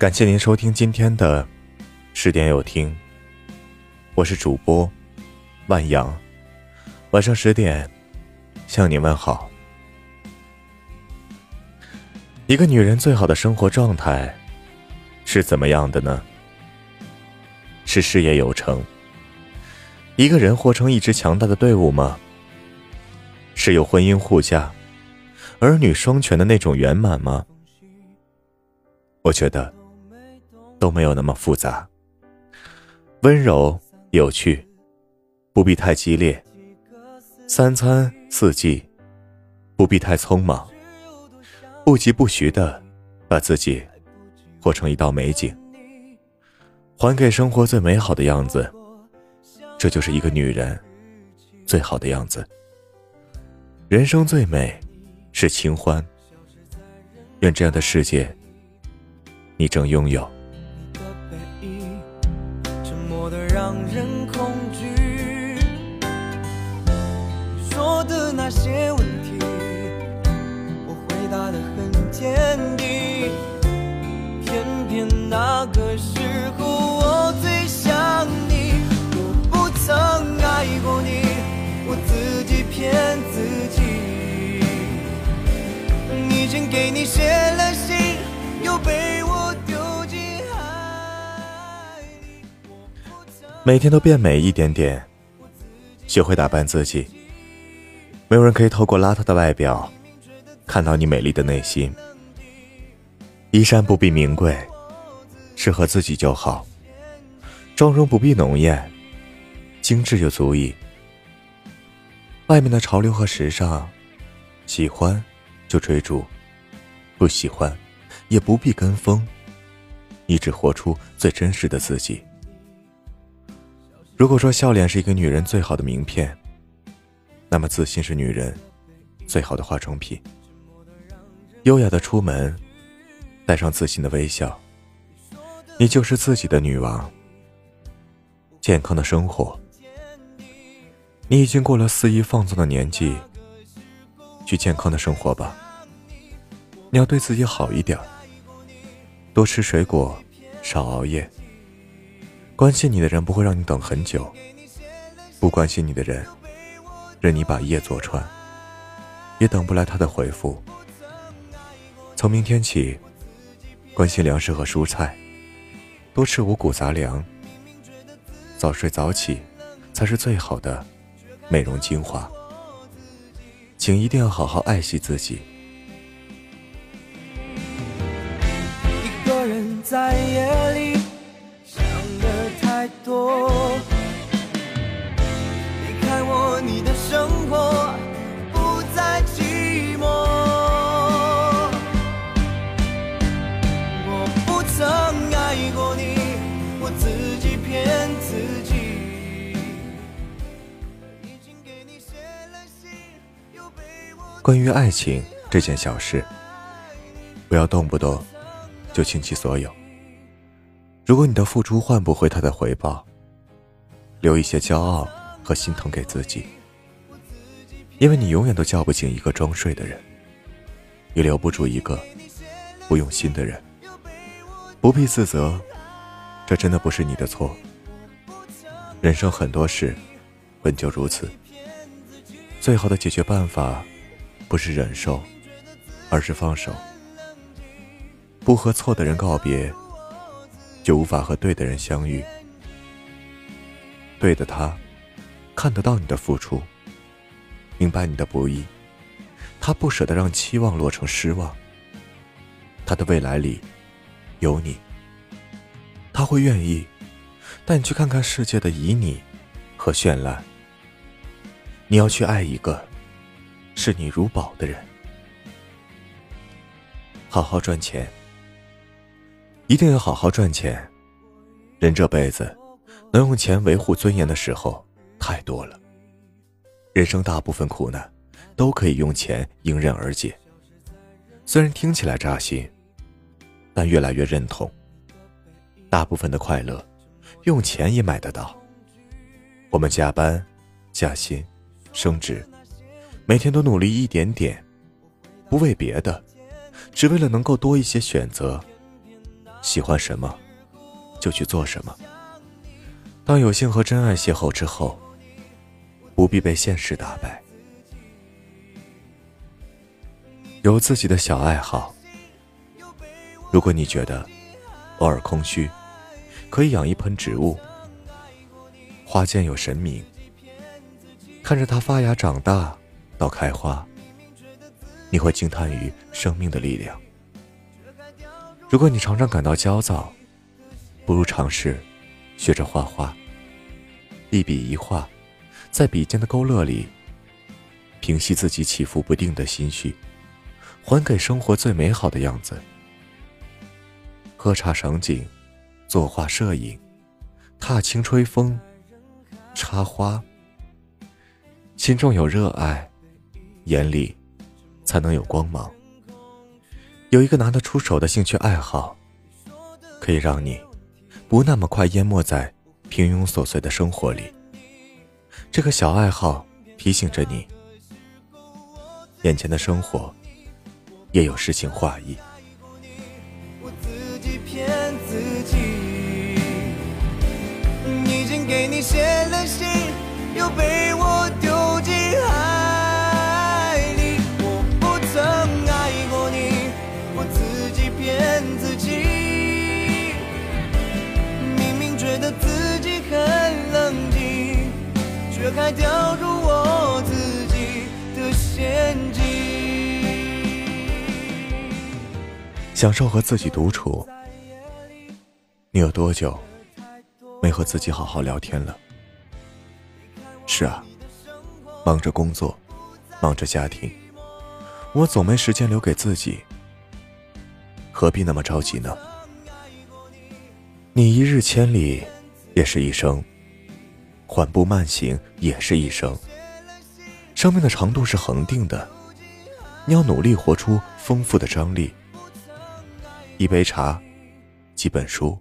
感谢您收听今天的十点有听，我是主播万阳，晚上十点向你问好。一个女人最好的生活状态是怎么样的呢？是事业有成，一个人活成一支强大的队伍吗？是有婚姻护驾、儿女双全的那种圆满吗？我觉得。都没有那么复杂，温柔有趣，不必太激烈；三餐四季，不必太匆忙，不疾不徐的把自己活成一道美景，还给生活最美好的样子。这就是一个女人最好的样子。人生最美是清欢，愿这样的世界你正拥有。些问题，我回答的很坚定。偏偏那个时候我最想你，我不曾爱过你，我自己骗自己。已经给你写了信，又被我丢进海里。每天都变美一点点，学会打扮自己。没有人可以透过邋遢的外表，看到你美丽的内心。衣衫不必名贵，适合自己就好。妆容不必浓艳，精致就足以。外面的潮流和时尚，喜欢就追逐，不喜欢也不必跟风。你只活出最真实的自己。如果说笑脸是一个女人最好的名片，那么自信是女人最好的化妆品。优雅的出门，带上自信的微笑，你就是自己的女王。健康的生活，你已经过了肆意放纵的年纪，去健康的生活吧。你要对自己好一点，多吃水果，少熬夜。关心你的人不会让你等很久，不关心你的人，任你把夜坐穿，也等不来他的回复。从明天起，关心粮食和蔬菜，多吃五谷杂粮。早睡早起，才是最好的美容精华。请一定要好好爱惜自己。一个人在夜里想的太。多关于爱情这件小事，不要动不动就倾其所有。如果你的付出换不回他的回报，留一些骄傲和心疼给自己，因为你永远都叫不醒一个装睡的人，也留不住一个不用心的人。不必自责，这真的不是你的错。人生很多事本就如此，最好的解决办法不是忍受，而是放手，不和错的人告别。就无法和对的人相遇。对的他，看得到你的付出，明白你的不易，他不舍得让期望落成失望。他的未来里有你，他会愿意带你去看看世界的旖旎和绚烂。你要去爱一个视你如宝的人，好好赚钱。一定要好好赚钱。人这辈子，能用钱维护尊严的时候太多了。人生大部分苦难，都可以用钱迎刃而解。虽然听起来扎心，但越来越认同。大部分的快乐，用钱也买得到。我们加班、加薪、升职，每天都努力一点点，不为别的，只为了能够多一些选择。喜欢什么，就去做什么。当有幸和真爱邂逅之后，不必被现实打败。有自己的小爱好。如果你觉得偶尔空虚，可以养一盆植物。花间有神明，看着它发芽、长大到开花，你会惊叹于生命的力量。如果你常常感到焦躁，不如尝试学着画画。一笔一画，在笔尖的勾勒里，平息自己起伏不定的心绪。还给生活最美好的样子。喝茶赏景，作画摄影，踏青吹风，插花。心中有热爱，眼里才能有光芒。有一个拿得出手的兴趣爱好，可以让你不那么快淹没在平庸琐碎的生活里。这个小爱好提醒着你，眼前的生活。也有诗情画意。已经给你写了信，又被我丢掉入我自己的陷阱。享受和自己独处。你有多久没和自己好好聊天了？是啊，忙着工作，忙着家庭，我总没时间留给自己。何必那么着急呢？你一日千里，也是一生；缓步慢行，也是一生。生命的长度是恒定的，你要努力活出丰富的张力。一杯茶，几本书，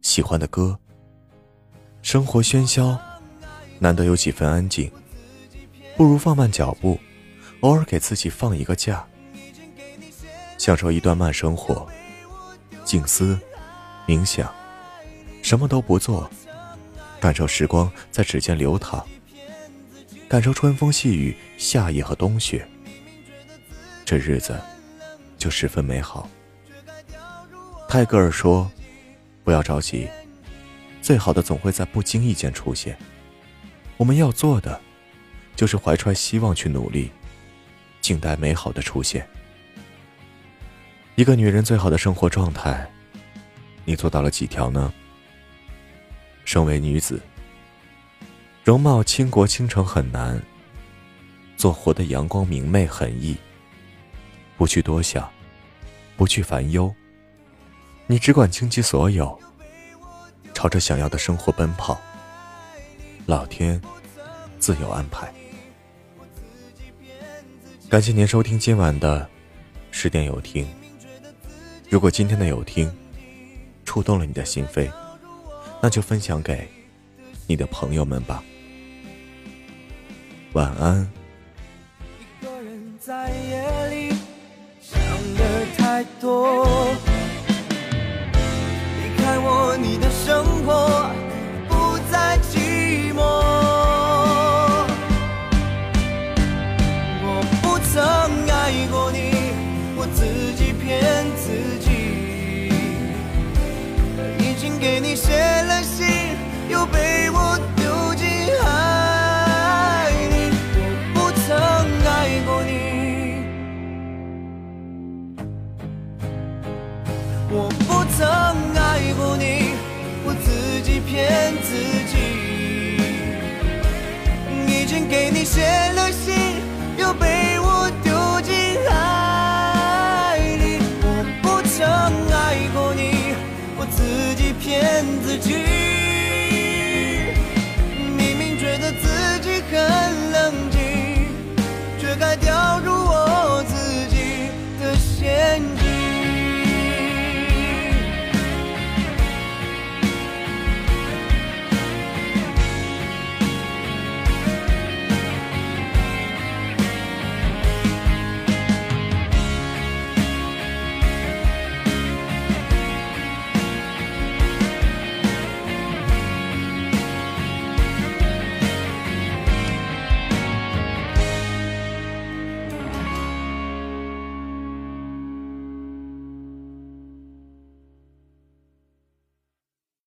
喜欢的歌。生活喧嚣，难得有几分安静，不如放慢脚步，偶尔给自己放一个假，享受一段慢生活，静思，冥想，什么都不做，感受时光在指尖流淌，感受春风细雨、夏夜和冬雪，这日子就十分美好。泰戈尔说：“不要着急，最好的总会在不经意间出现。我们要做的，就是怀揣希望去努力，静待美好的出现。一个女人最好的生活状态，你做到了几条呢？身为女子，容貌倾国倾城很难，做活的阳光明媚很易。不去多想，不去烦忧。”你只管倾其所有，朝着想要的生活奔跑。老天自有安排。感谢您收听今晚的十点有听。如果今天的有听触动了你的心扉，那就分享给你的朋友们吧。晚安。一个人在夜里想的太多。离开我你的生活不再寂寞，我不曾爱过你，我自己骗自己，已经给你写给你写了信，又被我丢进海里。我不曾爱过你，我自己骗自己。明明觉得自己很冷静，却还对。